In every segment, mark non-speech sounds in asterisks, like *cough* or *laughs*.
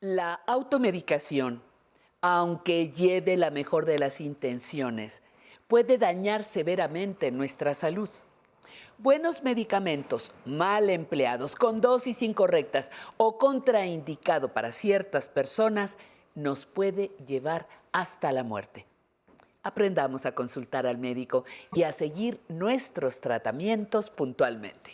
La automedicación, aunque lleve la mejor de las intenciones, puede dañar severamente nuestra salud. Buenos medicamentos mal empleados, con dosis incorrectas o contraindicado para ciertas personas, nos puede llevar hasta la muerte. Aprendamos a consultar al médico y a seguir nuestros tratamientos puntualmente.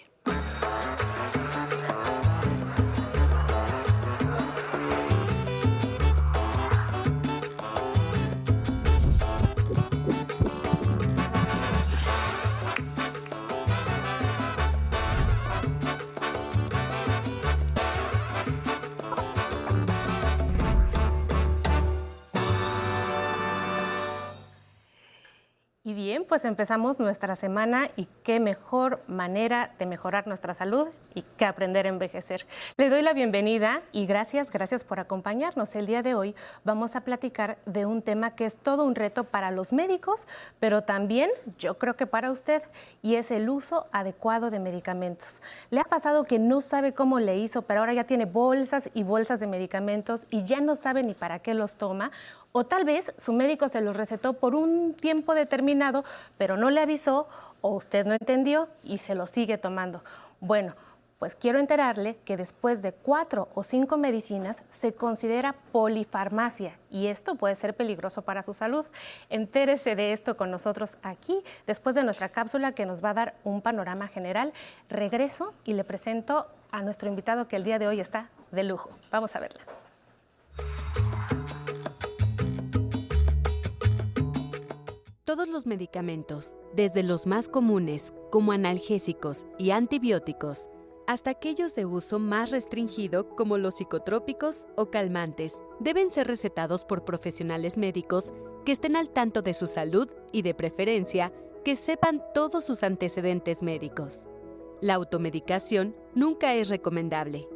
Pues empezamos nuestra semana y qué mejor manera de mejorar nuestra salud y que aprender a envejecer. Le doy la bienvenida y gracias, gracias por acompañarnos. El día de hoy vamos a platicar de un tema que es todo un reto para los médicos, pero también yo creo que para usted y es el uso adecuado de medicamentos. ¿Le ha pasado que no sabe cómo le hizo, pero ahora ya tiene bolsas y bolsas de medicamentos y ya no sabe ni para qué los toma? O tal vez su médico se los recetó por un tiempo determinado, pero no le avisó o usted no entendió y se los sigue tomando. Bueno, pues quiero enterarle que después de cuatro o cinco medicinas se considera polifarmacia y esto puede ser peligroso para su salud. Entérese de esto con nosotros aquí después de nuestra cápsula que nos va a dar un panorama general. Regreso y le presento a nuestro invitado que el día de hoy está de lujo. Vamos a verla. Todos los medicamentos, desde los más comunes como analgésicos y antibióticos, hasta aquellos de uso más restringido como los psicotrópicos o calmantes, deben ser recetados por profesionales médicos que estén al tanto de su salud y de preferencia que sepan todos sus antecedentes médicos. La automedicación nunca es recomendable.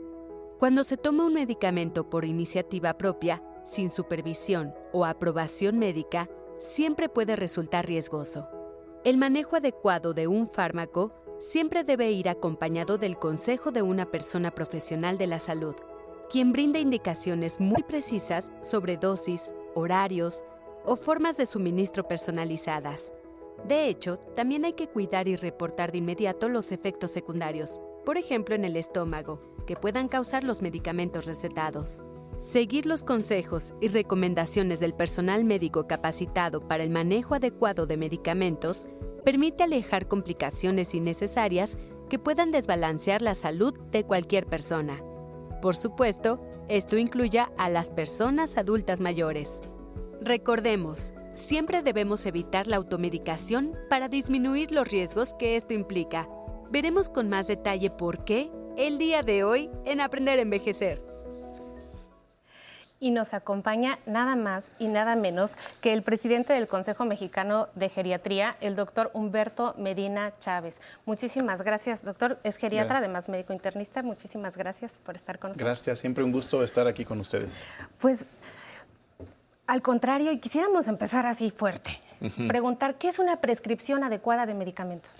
Cuando se toma un medicamento por iniciativa propia, sin supervisión o aprobación médica, siempre puede resultar riesgoso. El manejo adecuado de un fármaco siempre debe ir acompañado del consejo de una persona profesional de la salud, quien brinda indicaciones muy precisas sobre dosis, horarios o formas de suministro personalizadas. De hecho, también hay que cuidar y reportar de inmediato los efectos secundarios, por ejemplo en el estómago, que puedan causar los medicamentos recetados. Seguir los consejos y recomendaciones del personal médico capacitado para el manejo adecuado de medicamentos permite alejar complicaciones innecesarias que puedan desbalancear la salud de cualquier persona. Por supuesto, esto incluye a las personas adultas mayores. Recordemos, siempre debemos evitar la automedicación para disminuir los riesgos que esto implica. Veremos con más detalle por qué el día de hoy en Aprender a Envejecer y nos acompaña nada más y nada menos que el presidente del Consejo Mexicano de Geriatría, el doctor Humberto Medina Chávez. Muchísimas gracias, doctor. Es geriatra, además médico internista. Muchísimas gracias por estar con nosotros. Gracias, siempre un gusto estar aquí con ustedes. Pues, al contrario, y quisiéramos empezar así fuerte. Preguntar, ¿qué es una prescripción adecuada de medicamentos?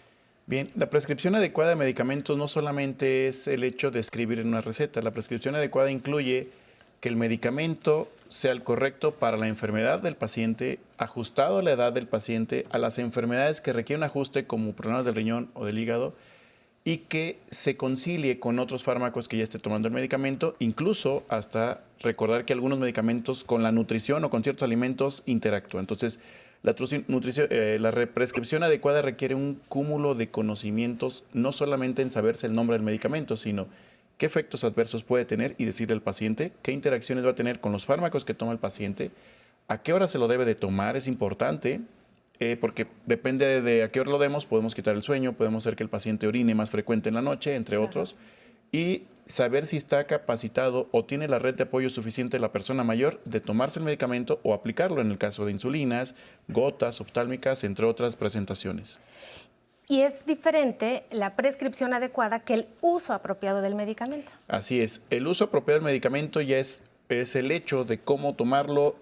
Bien, la prescripción adecuada de medicamentos no solamente es el hecho de escribir en una receta, la prescripción adecuada incluye que el medicamento sea el correcto para la enfermedad del paciente, ajustado a la edad del paciente, a las enfermedades que requieren ajuste como problemas del riñón o del hígado y que se concilie con otros fármacos que ya esté tomando el medicamento, incluso hasta recordar que algunos medicamentos con la nutrición o con ciertos alimentos interactúan. Entonces, la, eh, la prescripción adecuada requiere un cúmulo de conocimientos, no solamente en saberse el nombre del medicamento, sino qué efectos adversos puede tener y decirle al paciente, qué interacciones va a tener con los fármacos que toma el paciente, a qué hora se lo debe de tomar, es importante, eh, porque depende de a qué hora lo demos, podemos quitar el sueño, podemos hacer que el paciente orine más frecuente en la noche, entre otros, y saber si está capacitado o tiene la red de apoyo suficiente la persona mayor de tomarse el medicamento o aplicarlo en el caso de insulinas, gotas, oftálmicas, entre otras presentaciones. Y es diferente la prescripción adecuada que el uso apropiado del medicamento. Así es. El uso apropiado del medicamento ya es, es el hecho de cómo tomarlo,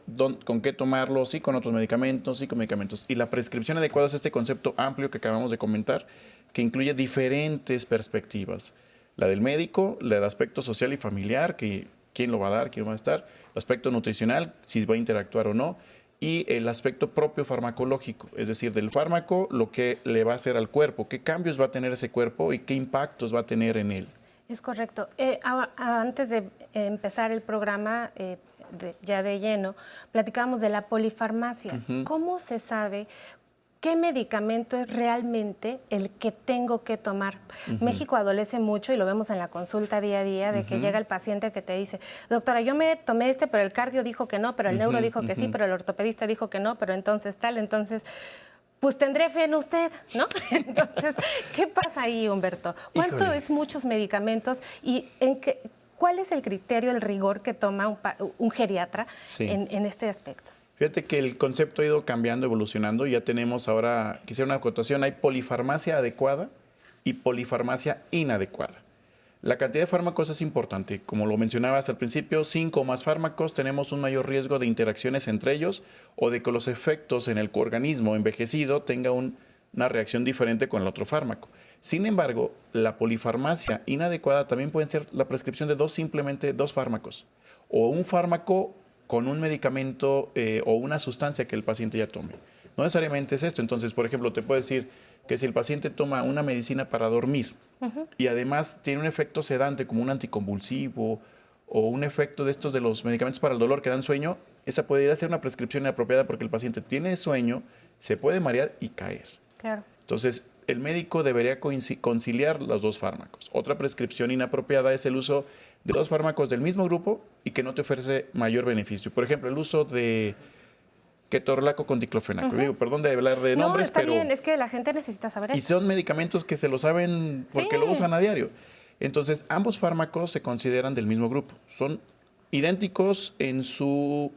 con qué tomarlo, sí con otros medicamentos, sí con medicamentos. Y la prescripción adecuada es este concepto amplio que acabamos de comentar, que incluye diferentes perspectivas. La del médico, la del aspecto social y familiar, que quién lo va a dar, quién va a estar, el aspecto nutricional, si va a interactuar o no, y el aspecto propio farmacológico, es decir, del fármaco, lo que le va a hacer al cuerpo, qué cambios va a tener ese cuerpo y qué impactos va a tener en él. Es correcto. Eh, antes de empezar el programa, eh, ya de lleno, platicábamos de la polifarmacia. ¿Cómo se sabe qué medicamento es realmente el que tengo que tomar. México adolece mucho y lo vemos en la consulta día a día de que llega el paciente que te dice, doctora, yo me tomé este, pero el cardio dijo que no, pero el neuro dijo que sí, pero el ortopedista dijo que no, pero entonces tal, entonces pues tendré fe en usted, ¿no? *laughs* Entonces, ¿qué pasa ahí, Humberto? ¿Cuánto es muchos medicamentos y en qué, cuál es el criterio, el rigor que toma un, geriatra en, este aspecto? Fíjate que el concepto ha ido cambiando, evolucionando. Ya tenemos ahora, quisiera una acotación, hay polifarmacia adecuada y polifarmacia inadecuada. La cantidad de fármacos es importante. Como lo mencionabas al principio, cinco o más fármacos tenemos un mayor riesgo de interacciones entre ellos o de que los efectos en el organismo envejecido tenga una reacción diferente con el otro fármaco. Sin embargo, la polifarmacia inadecuada también puede ser la prescripción de dos, simplemente dos fármacos o un fármaco con un medicamento eh, o una sustancia que el paciente ya tome. No necesariamente es esto. Entonces, por ejemplo, te puedo decir que si el paciente toma una medicina para dormir y además tiene un efecto sedante como un anticonvulsivo o un efecto de estos de los medicamentos para el dolor que dan sueño, esa podría ser una prescripción inapropiada porque el paciente tiene sueño, se puede marear y caer. Claro. Entonces, el médico debería conciliar los dos fármacos. Otra prescripción inapropiada es el uso de dos fármacos del mismo grupo y que no te ofrece mayor beneficio. Por ejemplo, el uso de ketorolaco con diclofenaco. Digo, perdón de hablar de nombres, no, está bien, es que la gente necesita saber eso. Y son medicamentos que se lo saben porque lo usan a diario. Entonces, ambos fármacos se consideran del mismo grupo. Son idénticos en su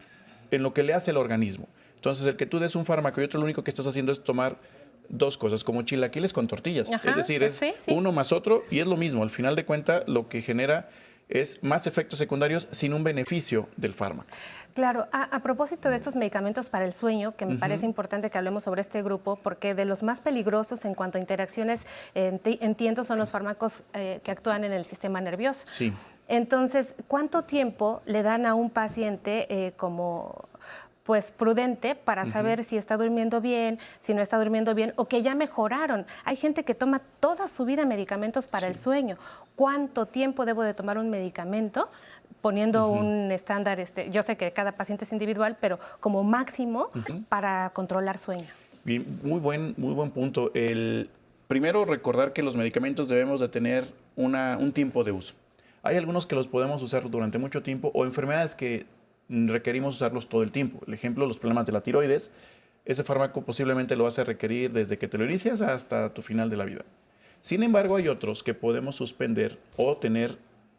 en lo que le hace el organismo. Entonces, el que tú des un fármaco y otro lo único que estás haciendo es tomar dos cosas, como chilaquiles con tortillas. es decir, es uno más otro y es lo mismo. Al final de cuentas, lo que genera es más efectos secundarios sin un beneficio del fármaco. Claro, a, propósito de estos medicamentos para el sueño, que me parece importante que hablemos sobre este grupo, porque de los más peligrosos en cuanto a interacciones, entiendo, son los fármacos eh, que actúan en el sistema nervioso. Sí. Entonces, ¿cuánto tiempo le dan a un paciente eh, como pues prudente para saber si está durmiendo bien, si no está durmiendo bien o que ya mejoraron. Hay gente que toma toda su vida medicamentos para el sueño. ¿Cuánto tiempo debo de tomar un medicamento? Poniendo un estándar, este, yo sé que cada paciente es individual, pero como máximo para controlar sueño. Bien, muy buen, muy buen punto. El, primero, recordar que los medicamentos debemos de tener una, un tiempo de uso. Hay algunos que los podemos usar durante mucho tiempo o enfermedades que requerimos usarlos todo el tiempo. El ejemplo, los problemas de la tiroides, ese fármaco posiblemente lo vas a requerir desde que te lo inicias hasta tu final de la vida. Sin embargo, hay otros que podemos suspender o tener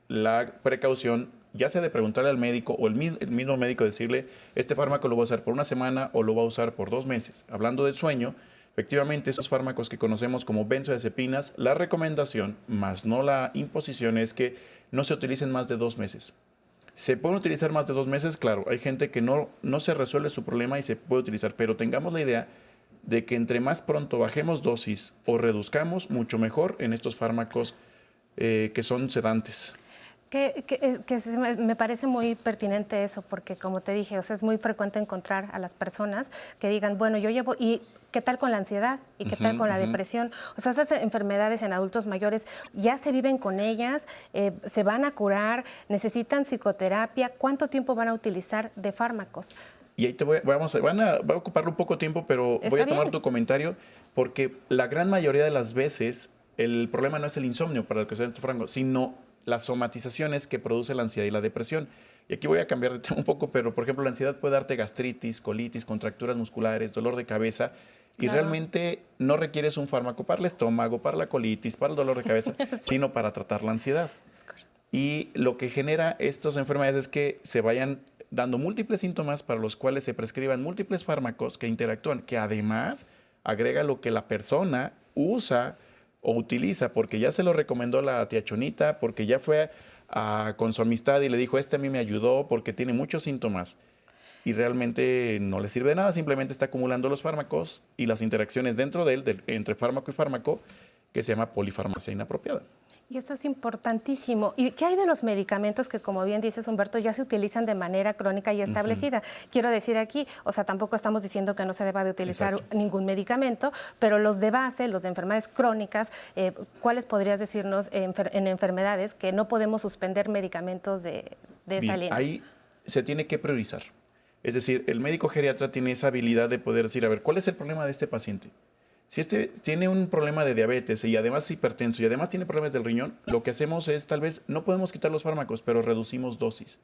la precaución, ya sea de preguntarle al médico o el, mismo médico decirle, este fármaco lo voy a usar por una semana o lo voy a usar por dos meses. Hablando del sueño, efectivamente esos fármacos que conocemos como benzodiazepinas, la recomendación, más no la imposición, es que no se utilicen más de dos meses. ¿Se pueden utilizar más de dos meses? Claro, hay gente que no, no se resuelve su problema y se puede utilizar, pero tengamos la idea de que entre más pronto bajemos dosis o reduzcamos, mucho mejor en estos fármacos eh, que son sedantes. Que, me parece muy pertinente eso, porque como te dije, o sea, es muy frecuente encontrar a las personas que digan, bueno, yo llevo, y ¿Qué tal con la ansiedad? ¿Y qué tal con la depresión? O sea, esas enfermedades en adultos mayores ya se viven con ellas, eh, se van a curar, necesitan psicoterapia. ¿Cuánto tiempo van a utilizar de fármacos? Y ahí te voy, vamos a, van a, va a ocupar un poco tiempo, pero voy a tomar tu comentario porque la gran mayoría de las veces el problema no es el insomnio para el que se estos franco, sino las somatizaciones que produce la ansiedad y la depresión. Y aquí voy a cambiar de tema un poco, pero por ejemplo la ansiedad puede darte gastritis, colitis, contracturas musculares, dolor de cabeza y realmente no requieres un fármaco para el estómago, para la colitis, para el dolor de cabeza, *laughs* sino para tratar la ansiedad. Y lo que genera estas enfermedades es que se vayan dando múltiples síntomas para los cuales se prescriban múltiples fármacos que interactúan, que además agrega lo que la persona usa o utiliza, porque ya se lo recomendó la tía Chonita, porque ya fue con su amistad y le dijo, este a mí me ayudó porque tiene muchos síntomas y realmente no le sirve de nada, simplemente está acumulando los fármacos y las interacciones dentro de él, entre fármaco y fármaco, que se llama polifarmacia inapropiada. Y esto es importantísimo. ¿Y qué hay de los medicamentos que, como bien dices, Humberto, ya se utilizan de manera crónica y establecida? Quiero decir aquí, o sea, tampoco estamos diciendo que no se deba de utilizar ningún medicamento, pero los de base, los de enfermedades crónicas, eh, ¿cuáles podrías decirnos en, enfermedades que no podemos suspender medicamentos de, de esa línea? Ahí se tiene que priorizar. Es decir, el médico geriatra tiene esa habilidad de poder decir, a ver, ¿cuál es el problema de este paciente? Si este tiene un problema de diabetes y además es hipertenso y además tiene problemas del riñón, lo que hacemos es tal vez no podemos quitar los fármacos, pero reducimos dosis.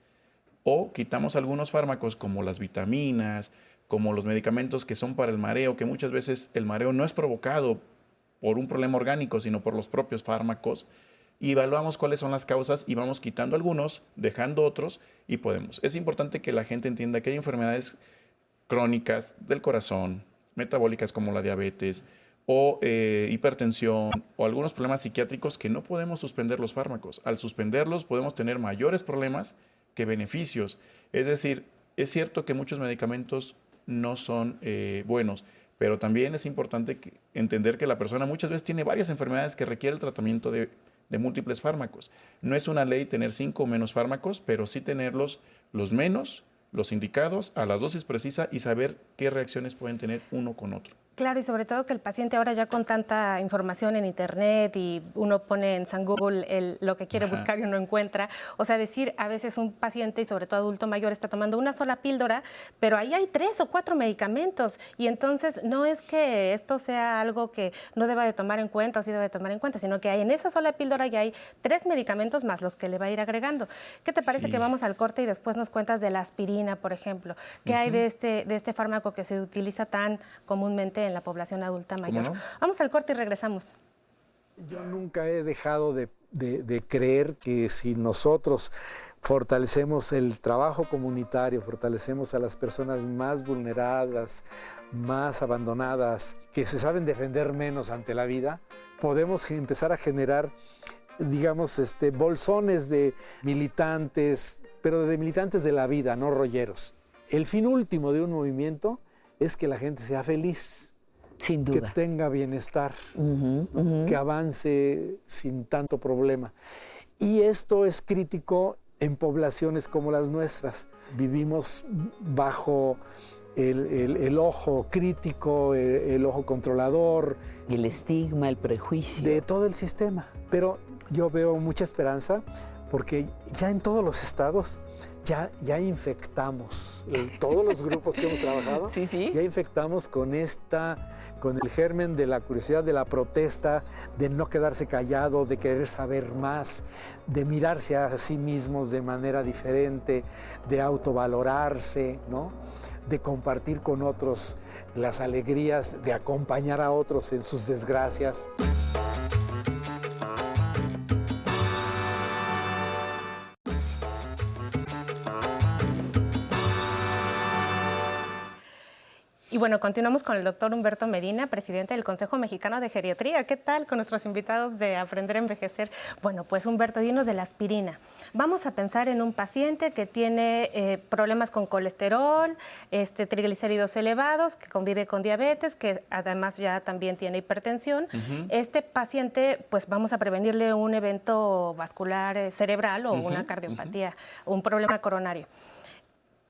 O quitamos algunos fármacos como las vitaminas, como los medicamentos que son para el mareo, que muchas veces el mareo no es provocado por un problema orgánico, sino por los propios fármacos. Y evaluamos cuáles son las causas y vamos quitando algunos, dejando otros y podemos. Es importante que la gente entienda que hay enfermedades crónicas del corazón, metabólicas como la diabetes o eh, hipertensión o algunos problemas psiquiátricos que no podemos suspender los fármacos. Al suspenderlos podemos tener mayores problemas que beneficios. Es decir, es cierto que muchos medicamentos no son eh, buenos, pero también es importante entender que la persona muchas veces tiene varias enfermedades que requiere el tratamiento de, de múltiples fármacos. No es una ley tener cinco o menos fármacos, pero sí tenerlos los menos los indicados a las dosis precisas y saber qué reacciones pueden tener uno con otro. Claro, y sobre todo que el paciente ahora ya con tanta información en Internet y uno pone en San Google lo que quiere buscar y uno encuentra, o sea, decir a veces un paciente y sobre todo adulto mayor está tomando una sola píldora, pero ahí hay tres o cuatro medicamentos y entonces no es que esto sea algo que no deba de tomar en cuenta o sí debe de tomar en cuenta, sino que hay en esa sola píldora ya hay tres medicamentos más los que le va a ir agregando. ¿Qué te parece que vamos al corte y después nos cuentas de la aspirina, por ejemplo? ¿Qué hay de este, de este fármaco que se utiliza tan comúnmente en la población adulta mayor. Vamos al corte y regresamos. Yo nunca he dejado de, creer que si nosotros fortalecemos el trabajo comunitario, fortalecemos a las personas más vulneradas, más abandonadas, que se saben defender menos ante la vida, podemos empezar a generar, digamos, este, bolsones de militantes, pero de militantes de la vida, no rolleros. El fin último de un movimiento es que la gente sea feliz. Sin duda. Que tenga bienestar, que avance sin tanto problema. Y esto es crítico en poblaciones como las nuestras. Vivimos bajo el, ojo crítico, el, ojo controlador. El estigma, el prejuicio. De todo el sistema. Pero yo veo mucha esperanza porque ya en todos los estados ya, ya infectamos, todos los grupos que hemos trabajado, *laughs* sí, sí. ya infectamos con esta con el germen de la curiosidad, de la protesta, de no quedarse callado, de querer saber más, de mirarse a sí mismos de manera diferente, de autovalorarse, ¿no? de compartir con otros las alegrías, de acompañar a otros en sus desgracias. Y bueno, continuamos con el doctor Humberto Medina, presidente del Consejo Mexicano de Geriatría. ¿Qué tal con nuestros invitados de Aprender a Envejecer? Bueno, pues Humberto, dinos de la aspirina. Vamos a pensar en un paciente que tiene eh, problemas con colesterol, este, triglicéridos elevados, que convive con diabetes, que además ya también tiene hipertensión. Este paciente, pues vamos a prevenirle un evento vascular eh, cerebral o una cardiopatía, un problema coronario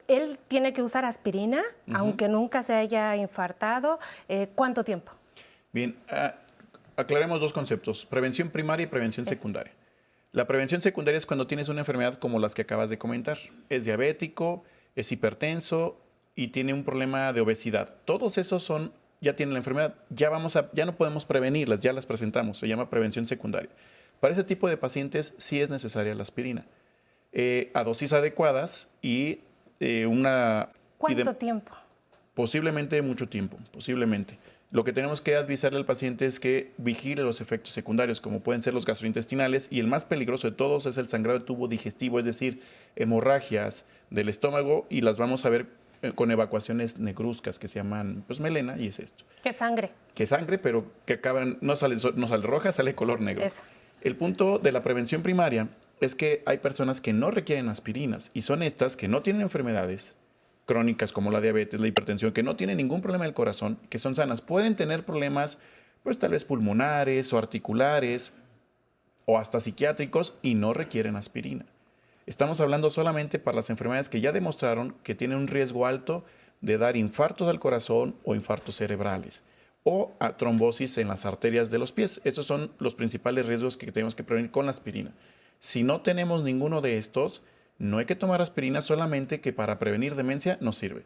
él tiene que usar aspirina, aunque nunca se haya infartado. Eh, ¿Cuánto tiempo? Bien, ah, aclaremos dos conceptos, prevención primaria y prevención secundaria. La prevención secundaria es cuando tienes una enfermedad como las que acabas de comentar. Es diabético, es hipertenso y tiene un problema de obesidad. Todos esos son, ya tienen la enfermedad, ya, vamos a, ya no podemos prevenirlas, ya las presentamos, se llama prevención secundaria. Para ese tipo de pacientes sí es necesaria la aspirina. Eh, a dosis adecuadas y eh, una... ¿Cuánto tiempo? Posiblemente mucho tiempo, posiblemente. Lo que tenemos que avisarle al paciente es que vigile los efectos secundarios, como pueden ser los gastrointestinales, y el más peligroso de todos es el sangrado de tubo digestivo, es decir, hemorragias del estómago, y las vamos a ver eh, con evacuaciones negruzcas que se llaman pues melena, y es esto. ¿Qué sangre? Que sangre, pero que acaban, no sale, no sale roja, sale color negro. El punto de la prevención primaria es que hay personas que no requieren aspirinas y son estas que no tienen enfermedades crónicas como la diabetes, la hipertensión, que no tienen ningún problema del corazón, que son sanas. Pueden tener problemas, pues tal vez pulmonares o articulares, o hasta psiquiátricos y no requieren aspirina. Estamos hablando solamente para las enfermedades que ya demostraron que tienen un riesgo alto de dar infartos al corazón o infartos cerebrales o a trombosis en las arterias de los pies. Estos son los principales riesgos que tenemos que prevenir con la aspirina. Si no tenemos ninguno de estos, no hay que tomar aspirina solamente que para prevenir demencia no sirve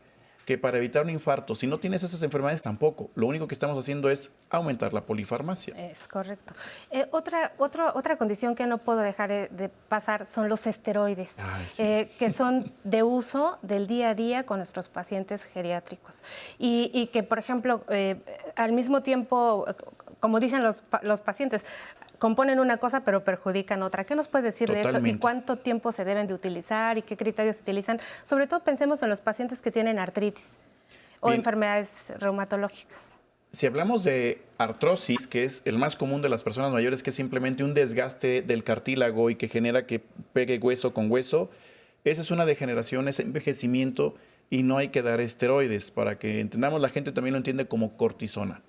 que para evitar un infarto. Si no tienes esas enfermedades, tampoco. Lo único que estamos haciendo es aumentar la polifarmacia. Es correcto. Eh, otra, otra, otra condición que no puedo dejar eh, de pasar son los esteroides, eh, que son de uso del día a día con nuestros pacientes geriátricos. Y, y que, por ejemplo, al mismo tiempo, como dicen los, los pacientes, componen una cosa pero perjudican otra. ¿Qué nos puedes decir de esto y cuánto tiempo se deben de utilizar y qué criterios se utilizan? Sobre todo pensemos en los pacientes que tienen artritis o enfermedades reumatológicas. Si hablamos de artrosis, que es el más común de las personas mayores, que es simplemente un desgaste del cartílago y que genera que pegue hueso con hueso, esa es una degeneración, es envejecimiento y no hay que dar esteroides. Para que entendamos, la gente también lo entiende como cortisona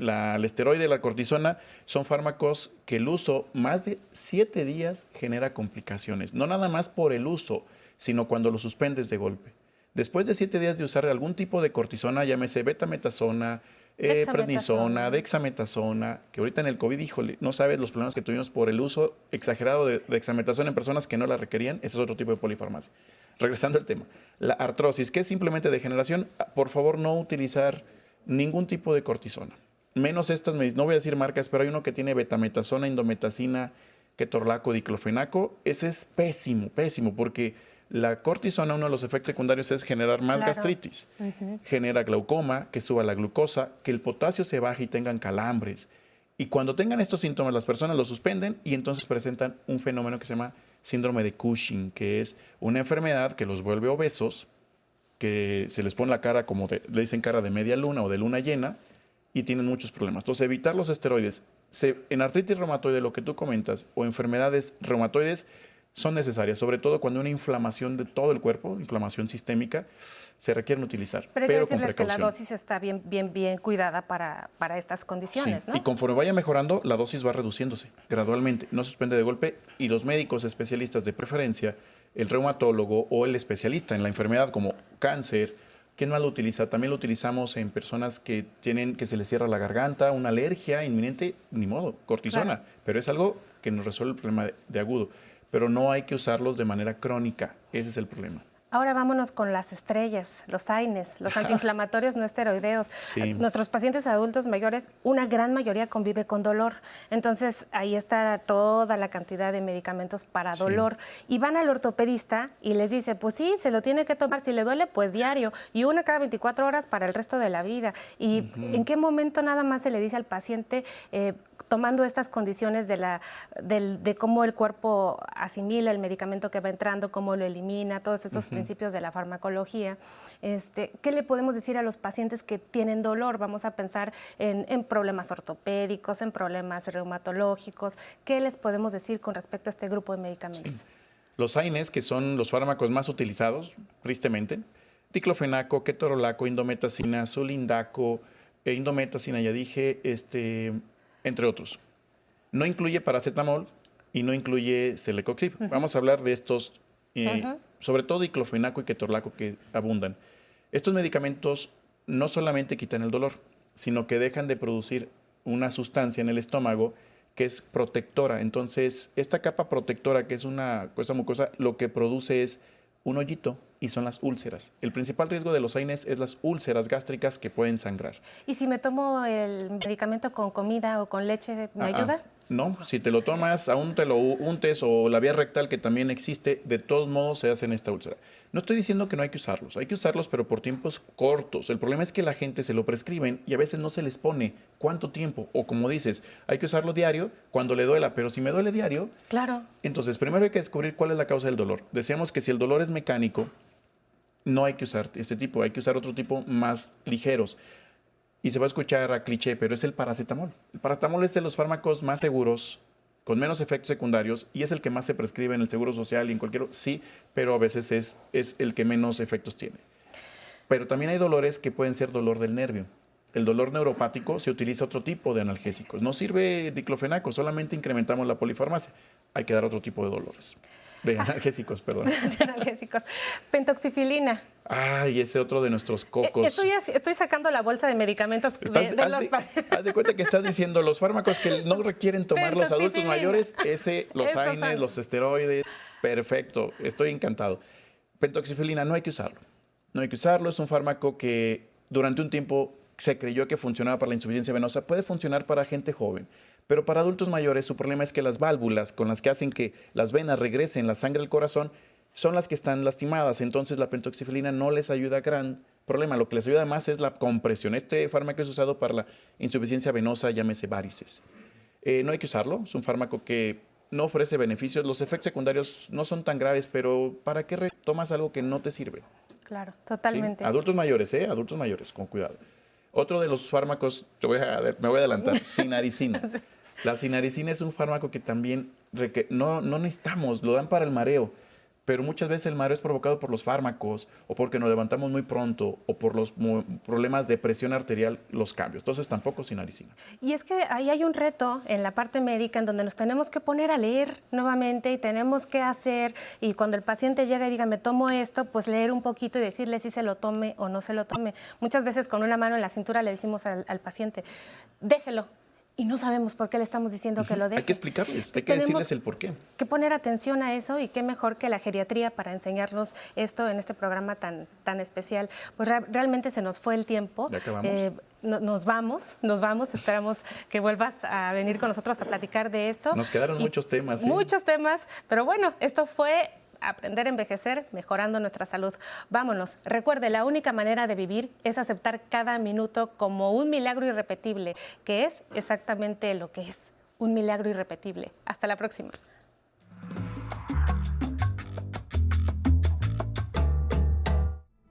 la, el esteroide y la cortisona son fármacos que el uso más de siete días genera complicaciones. No nada más por el uso, sino cuando lo suspendes de golpe. Después de siete días de usar algún tipo de cortisona, llámese betametasona, eh, prednisona, dexametasona, que ahorita en el COVID, híjole, no sabes los problemas que tuvimos por el uso exagerado de dexametasona en personas que no la requerían. Ese es otro tipo de polifarmacia. Regresando al tema, la artrosis, que es simplemente degeneración, por favor no utilizar ningún tipo de cortisona menos estas no voy a decir marcas, pero hay uno que tiene betametasona, indometacina, ketorlaco, diclofenaco. Ese es pésimo, pésimo, porque la cortisona, uno de los efectos secundarios es generar más gastritis, genera glaucoma, que suba la glucosa, que el potasio se baje y tengan calambres. Y cuando tengan estos síntomas, las personas lo suspenden y entonces presentan un fenómeno que se llama síndrome de Cushing, que es una enfermedad que los vuelve obesos, que se les pone la cara como le dicen cara de media luna o de luna llena, y tienen muchos problemas. Entonces, evitar los esteroides. en artritis reumatoide, lo que tú comentas, o enfermedades reumatoides, son necesarias, sobre todo cuando hay una inflamación de todo el cuerpo, inflamación sistémica, se requieren utilizar. Pero hay que decirles que la dosis está bien, bien, bien cuidada para, para estas condiciones, ¿no? Y conforme vaya mejorando, la dosis va reduciéndose gradualmente, no se suspende de golpe, y los médicos especialistas de preferencia, el reumatólogo o el especialista en la enfermedad como cáncer, ¿Quién más lo utiliza? También lo utilizamos en personas que tienen que se les cierra la garganta, una alergia inminente, ni modo, cortisona, pero es algo que nos resuelve el problema de agudo. Pero no hay que usarlos de manera crónica, ese es el problema. Ahora vámonos con las estrellas, los AINES, los antiinflamatorios no esteroideos. Nuestros pacientes adultos mayores, una gran mayoría convive con dolor. Entonces, ahí está toda la cantidad de medicamentos para dolor. Y van al ortopedista y les dice, pues sí, se lo tiene que tomar. Si le duele, pues diario. Y una cada 24 horas para el resto de la vida. ¿Y en qué momento nada más se le dice al paciente, eh, tomando estas condiciones de, la, de, cómo el cuerpo asimila el medicamento que va entrando, cómo lo elimina, todos esos principios de la farmacología. Este, ¿Qué le podemos decir a los pacientes que tienen dolor? Vamos a pensar en, problemas ortopédicos, en problemas reumatológicos. ¿Qué les podemos decir con respecto a este grupo de medicamentos? Los AINES, que son los fármacos más utilizados, tristemente, diclofenaco, ketorolaco, indometacina, sulindaco, e indometacina, ya dije, este, entre otros. No incluye paracetamol y no incluye celecoxib. Vamos a hablar de estos, eh, sobre todo diclofenaco y ketorlaco que abundan. Estos medicamentos no solamente quitan el dolor, sino que dejan de producir una sustancia en el estómago que es protectora. Entonces, esta capa protectora, que es una cosa mucosa, lo que produce es un hoyito y son las úlceras. El principal riesgo de los AINES es las úlceras gástricas que pueden sangrar. ¿Y si me tomo el medicamento con comida o con leche, me ayuda? No, si te lo tomas, aún te lo untes o la vía rectal que también existe, de todos modos se hace en esta úlcera. No estoy diciendo que no hay que usarlos, hay que usarlos pero por tiempos cortos. El problema es que la gente se lo prescriben y a veces no se les pone cuánto tiempo o como dices, hay que usarlo diario cuando le duela, pero si me duele diario, claro. Entonces, primero hay que descubrir cuál es la causa del dolor. Decíamos que si el dolor es mecánico, no hay que usar este tipo, hay que usar otro tipo más ligeros y se va a escuchar a cliché, pero es el paracetamol. El paracetamol es de los fármacos más seguros, con menos efectos secundarios, y es el que más se prescribe en el Seguro Social y en cualquier... Sí, pero a veces es, es el que menos efectos tiene. Pero también hay dolores que pueden ser dolor del nervio. el dolor neuropático, se utiliza otro tipo de analgésicos. No sirve diclofenaco, solamente incrementamos la polifarmacia. Hay que dar otro tipo de dolores. De analgésicos, perdón. *laughs* de analgésicos. Pentoxifilina. Ay, ese otro de nuestros Eh, cocos. Estoy, estoy sacando la bolsa de medicamentos de, haz, los de, *laughs* haz de cuenta que estás diciendo los fármacos que no requieren tomar los adultos mayores, ese, los Esos AINES, son. los esteroides, perfecto, estoy encantado. Pentoxifilina no hay que usarlo. No hay que usarlo, es un fármaco que durante un tiempo se creyó que funcionaba para la insuficiencia venosa, puede funcionar para gente joven, pero para adultos mayores su problema es que las válvulas con las que hacen que las venas regresen la sangre al corazón son las que están lastimadas, entonces la pentoxifilina no les ayuda gran problema, lo que les ayuda más es la compresión. Este fármaco es usado para la insuficiencia venosa, llámese varices. Eh, no hay que usarlo, es un fármaco que no ofrece beneficios, los efectos secundarios no son tan graves, pero ¿para qué tomas algo que no te sirve? Claro, ¿sí? totalmente. Adultos mayores, ¿eh? Adultos mayores, con cuidado. Otro de los fármacos, te voy a- me voy a adelantar, *laughs* sinaricina. La sinaricina es un fármaco que también no, no necesitamos, lo dan para el mareo, pero muchas veces el mareo es provocado por los fármacos o porque nos levantamos muy pronto o por los problemas de presión arterial, los cambios. Entonces tampoco sinaricina. Y es que ahí hay un reto en la parte médica en donde nos tenemos que poner a leer nuevamente y tenemos que hacer, y cuando el paciente llega y diga, me tomo esto, pues leer un poquito y decirle si se lo tome o no se lo tome. Muchas veces con una mano en la cintura le decimos al paciente, déjelo. Y no sabemos por qué le estamos diciendo que lo deje. Hay que explicarles, hay que decirles el por qué. que poner atención a eso y qué mejor que la geriatría para enseñarnos esto en este programa tan, tan especial. Pues re- realmente se nos fue el tiempo. ¿Ya acabamos? Eh, no- nos vamos, nos vamos. Esperamos que vuelvas a venir con nosotros a platicar de esto. Nos quedaron Y muchos temas, ¿sí? Muchos temas, pero bueno, esto fue aprender a envejecer mejorando nuestra salud. Vámonos. Recuerde, la única manera de vivir es aceptar cada minuto como un milagro irrepetible, que es exactamente lo que es, un milagro irrepetible. Hasta la próxima.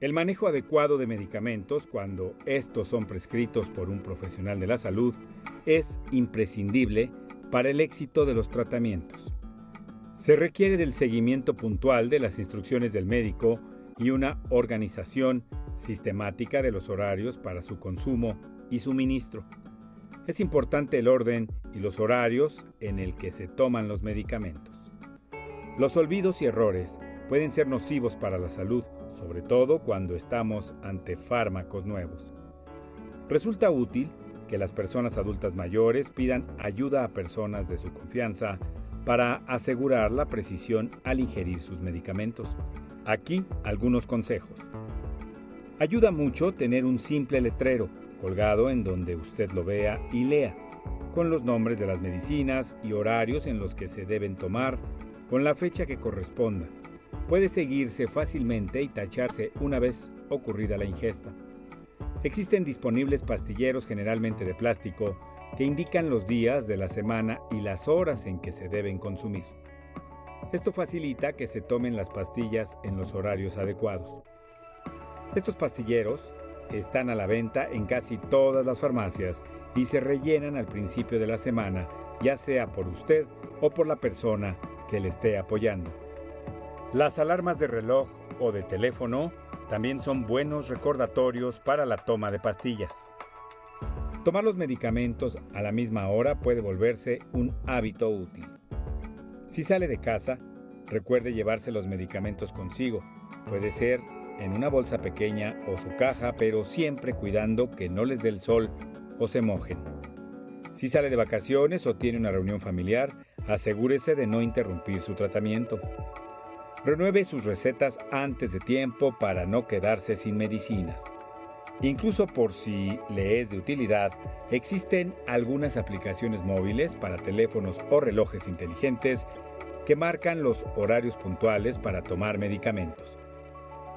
El manejo adecuado de medicamentos cuando estos son prescritos por un profesional de la salud es imprescindible para el éxito de los tratamientos. Se requiere del seguimiento puntual de las instrucciones del médico y una organización sistemática de los horarios para su consumo y suministro. Es importante el orden y los horarios en el que se toman los medicamentos. Los olvidos y errores pueden ser nocivos para la salud, sobre todo cuando estamos ante fármacos nuevos. Resulta útil que las personas adultas mayores pidan ayuda a personas de su confianza para asegurar la precisión al ingerir sus medicamentos. Aquí algunos consejos. Ayuda mucho tener un simple letrero colgado en donde usted lo vea y lea, con los nombres de las medicinas y horarios en los que se deben tomar, con la fecha que corresponda. Puede seguirse fácilmente y tacharse una vez ocurrida la ingesta. Existen disponibles pastilleros generalmente de plástico que indican los días de la semana y las horas en que se deben consumir. Esto facilita que se tomen las pastillas en los horarios adecuados. Estos pastilleros están a la venta en casi todas las farmacias y se rellenan al principio de la semana, ya sea por usted o por la persona que le esté apoyando. Las alarmas de reloj o de teléfono también son buenos recordatorios para la toma de pastillas. Tomar los medicamentos a la misma hora puede volverse un hábito útil. Si sale de casa, recuerde llevarse los medicamentos consigo. Puede ser en una bolsa pequeña o su caja, pero siempre cuidando que no les dé el sol o se mojen. Si sale de vacaciones o tiene una reunión familiar, asegúrese de no interrumpir su tratamiento. Renueve sus recetas antes de tiempo para no quedarse sin medicinas. Incluso por si le es de utilidad, existen algunas aplicaciones móviles para teléfonos o relojes inteligentes que marcan los horarios puntuales para tomar medicamentos.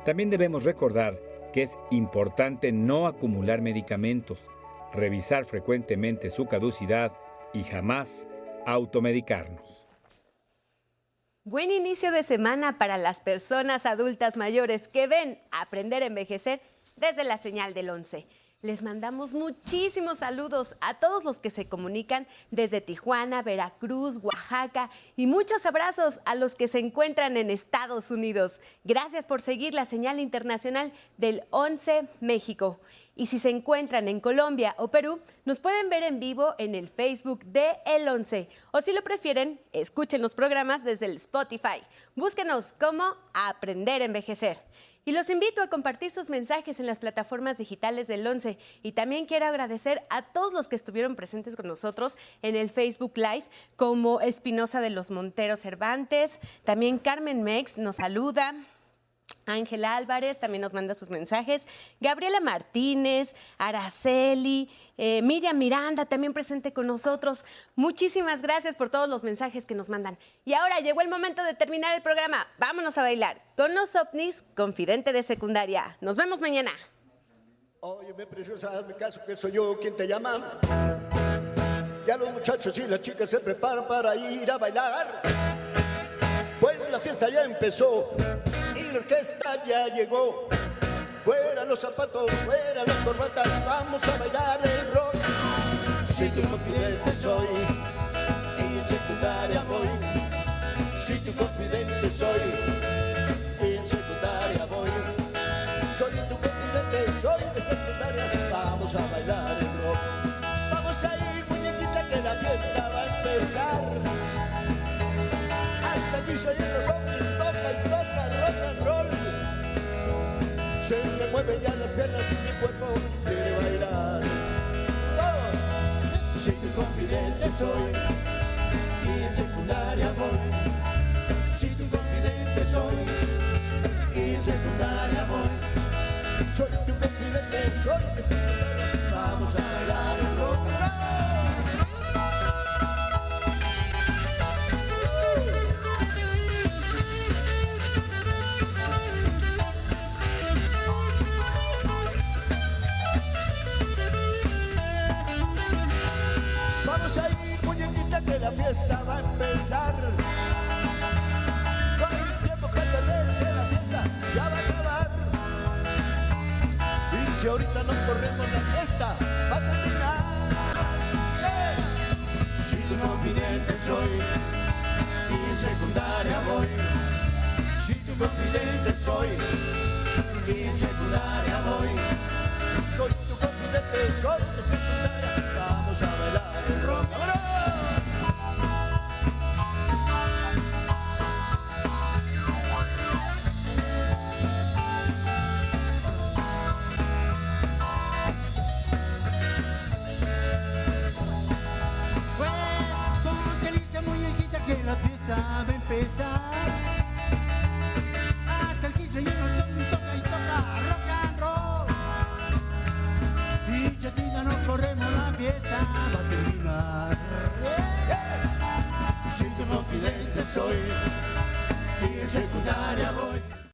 También debemos recordar que es importante no acumular medicamentos, revisar frecuentemente su caducidad y jamás automedicarnos. Buen inicio de semana para las personas adultas mayores que ven aprender a envejecer desde la señal del 11. Les mandamos muchísimos saludos a todos los que se comunican desde Tijuana, Veracruz, Oaxaca y muchos abrazos a los que se encuentran en Estados Unidos. Gracias por seguir la señal internacional del 11 México. Y si se encuentran en Colombia o Perú, nos pueden ver en vivo en el Facebook de El 11. O si lo prefieren, escuchen los programas desde el Spotify. Búsquenos como Aprender a Envejecer. Y los invito a compartir sus mensajes en las plataformas digitales del 11. Y también quiero agradecer a todos los que estuvieron presentes con nosotros en el Facebook Live, como Espinosa de los Monteros Cervantes, también Carmen Mex nos saluda. Ángel Álvarez también nos manda sus mensajes. Gabriela Martínez, Araceli, eh, Miriam Miranda también presente con nosotros. Muchísimas gracias por todos los mensajes que nos mandan. Y ahora llegó el momento de terminar el programa. Vámonos a bailar con los ovnis, confidente de secundaria. Nos vemos mañana. Óyeme, preciosa, hazme caso que soy yo quien te llama. Ya los muchachos y las chicas se preparan para ir a bailar. Pues la fiesta ya empezó orquesta ya llegó. Fuera los zapatos, fuera las corbatas, vamos a bailar el rock. Si tu confidente soy y en secundaria voy. Si tu confidente soy y en secundaria voy. Soy tu confidente, soy de secundaria, vamos a bailar el rock. Vamos a muñequita, que la fiesta va a empezar. Hasta aquí se oyen los ovnis, toca Se me mueven ya las piernas y mi cuerpo quiere bailar. Todos. Si tu confidente soy y en secundaria voy. Si tu confidente soy y en secundaria voy. Soy tu confidente, soy de la fiesta va a empezar. No hay tiempo que perder, que la fiesta ya va a acabar. Y si ahorita no corremos la fiesta, va a terminar. ¡Eh! Si tu confidente soy y en secundaria voy. Si tu confidente soy y en secundaria voy. Soy tu confidente, soy de secundaria. Vamos a bailar el rock. Empezar. Hasta el 15 y uno son toca y toca rock and roll. Y chatina, no corremos, la fiesta va a terminar. Si tu confidente soy y en secundaria voy.